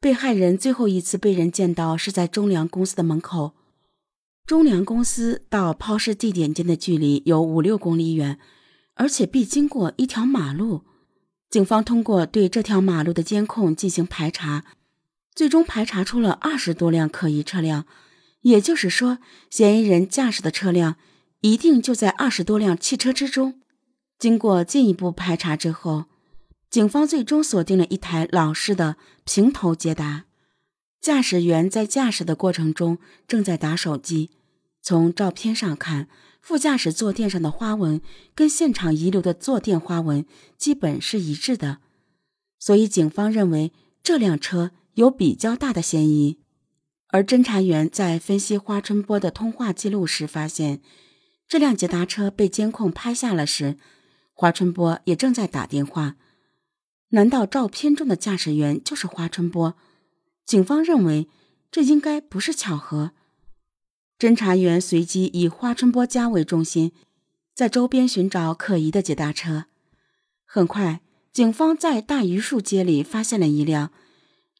被害人最后一次被人见到是在中粮公司的门口。中粮公司到抛尸地点间的距离有五六公里远，而且必经过一条马路。警方通过对这条马路的监控进行排查，最终排查出了二十多辆可疑车辆。也就是说，嫌疑人驾驶的车辆一定就在二十多辆汽车之中。经过进一步排查之后，警方最终锁定了一台老式的平头捷达，驾驶员在驾驶的过程中正在打手机。从照片上看，副驾驶坐垫上的花纹跟现场遗留的坐垫花纹基本是一致的，所以警方认为这辆车有比较大的嫌疑。而侦查员在分析花春波的通话记录时发现，这辆捷达车被监控拍下了时，花春波也正在打电话。难道照片中的驾驶员就是花春波？警方认为这应该不是巧合。侦查员随即以花春波家为中心，在周边寻找可疑的捷达车。很快，警方在大榆树街里发现了一辆。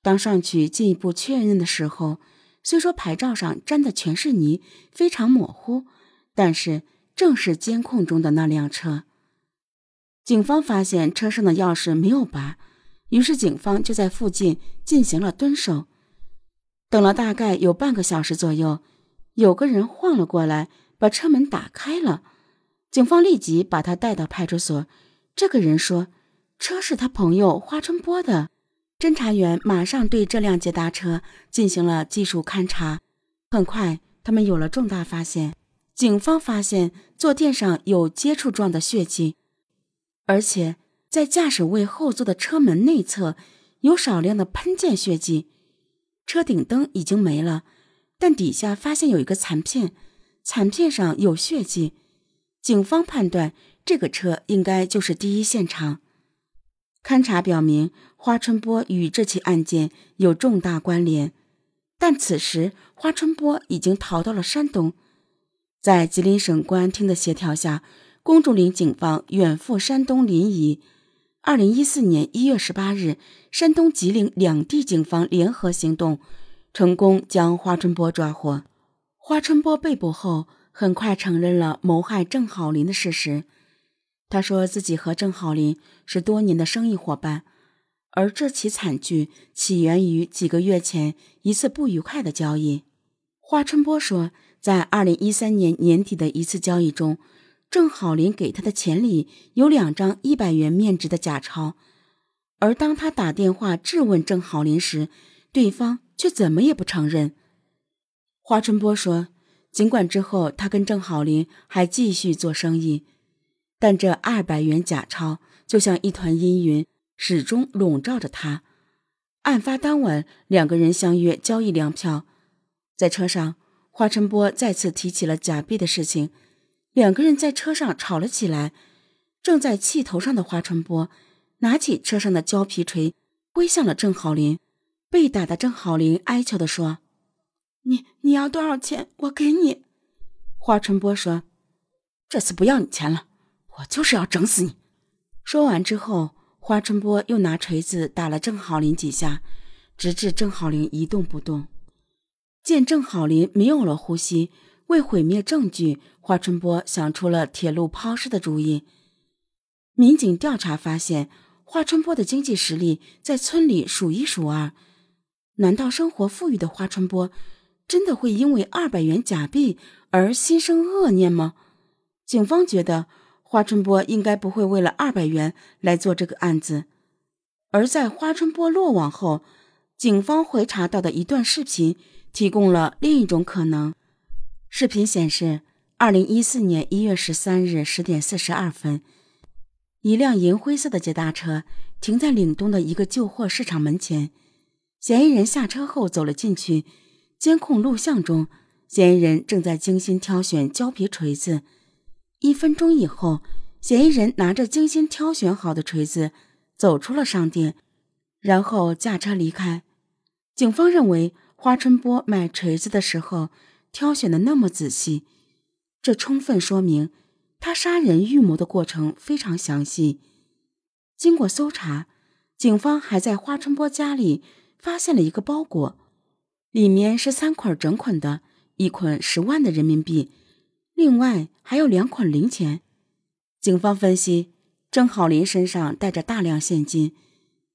当上去进一步确认的时候，虽说牌照上沾的全是泥，非常模糊，但是正是监控中的那辆车。警方发现车上的钥匙没有拔，于是警方就在附近进行了蹲守。等了大概有半个小时左右，有个人晃了过来，把车门打开了。警方立即把他带到派出所。这个人说，车是他朋友花春波的。侦查员马上对这辆捷达车进行了技术勘查，很快他们有了重大发现。警方发现坐垫上有接触状的血迹，而且在驾驶位后座的车门内侧有少量的喷溅血迹。车顶灯已经没了，但底下发现有一个残片，残片上有血迹。警方判断这个车应该就是第一现场。勘查表明，花春波与这起案件有重大关联，但此时花春波已经逃到了山东。在吉林省公安厅的协调下，公主岭警方远赴山东临沂。二零一四年一月十八日，山东、吉林两地警方联合行动，成功将花春波抓获。花春波被捕后，很快承认了谋害郑好林的事实。他说自己和郑浩林是多年的生意伙伴，而这起惨剧起源于几个月前一次不愉快的交易。花春波说，在二零一三年年底的一次交易中，郑浩林给他的钱里有两张一百元面值的假钞，而当他打电话质问郑浩林时，对方却怎么也不承认。华春波说，尽管之后他跟郑浩林还继续做生意。但这二百元假钞就像一团阴云，始终笼罩着他。案发当晚，两个人相约交易粮票，在车上，华春波再次提起了假币的事情。两个人在车上吵了起来。正在气头上的花春波拿起车上的胶皮锤，挥向了郑好林。被打的郑好林哀求地说：“你你要多少钱？我给你。”花春波说：“这次不要你钱了。”我就是要整死你！说完之后，花春波又拿锤子打了郑好林几下，直至郑好林一动不动。见郑好林没有了呼吸，为毁灭证据，花春波想出了铁路抛尸的主意。民警调查发现，花春波的经济实力在村里数一数二。难道生活富裕的花春波真的会因为二百元假币而心生恶念吗？警方觉得。花春波应该不会为了二百元来做这个案子，而在花春波落网后，警方回查到的一段视频提供了另一种可能。视频显示，二零一四年一月十三日十点四十二分，一辆银灰色的捷达车停在岭东的一个旧货市场门前，嫌疑人下车后走了进去。监控录像中，嫌疑人正在精心挑选胶皮锤子。一分钟以后，嫌疑人拿着精心挑选好的锤子走出了商店，然后驾车离开。警方认为，花春波买锤子的时候挑选的那么仔细，这充分说明他杀人预谋的过程非常详细。经过搜查，警方还在花春波家里发现了一个包裹，里面是三捆整捆的，一捆十万的人民币，另外还有两捆零钱。警方分析，郑浩林身上带着大量现金，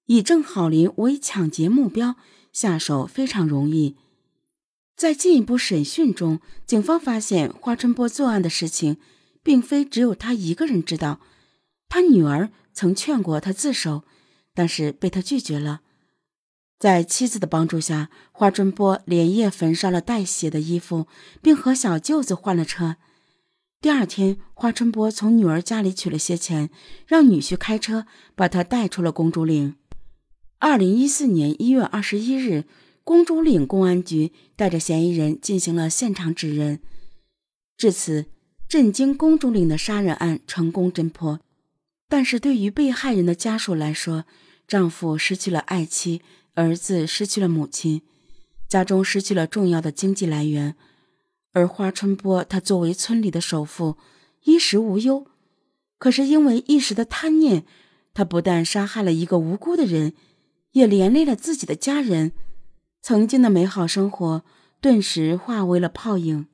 以郑浩林为抢劫目标，下手非常容易。在进一步审讯中，警方发现花春波作案的事情，并非只有他一个人知道。他女儿曾劝过他自首，但是被他拒绝了。在妻子的帮助下，花春波连夜焚烧了带血的衣服，并和小舅子换了车。第二天，花春波从女儿家里取了些钱，让女婿开车把他带出了公主岭。二零一四年一月二十一日。公主岭公安局带着嫌疑人进行了现场指认，至此，震惊公主岭的杀人案成功侦破。但是对于被害人的家属来说，丈夫失去了爱妻，儿子失去了母亲，家中失去了重要的经济来源。而花春波，他作为村里的首富，衣食无忧，可是因为一时的贪念，他不但杀害了一个无辜的人，也连累了自己的家人。曾经的美好生活顿时化为了泡影。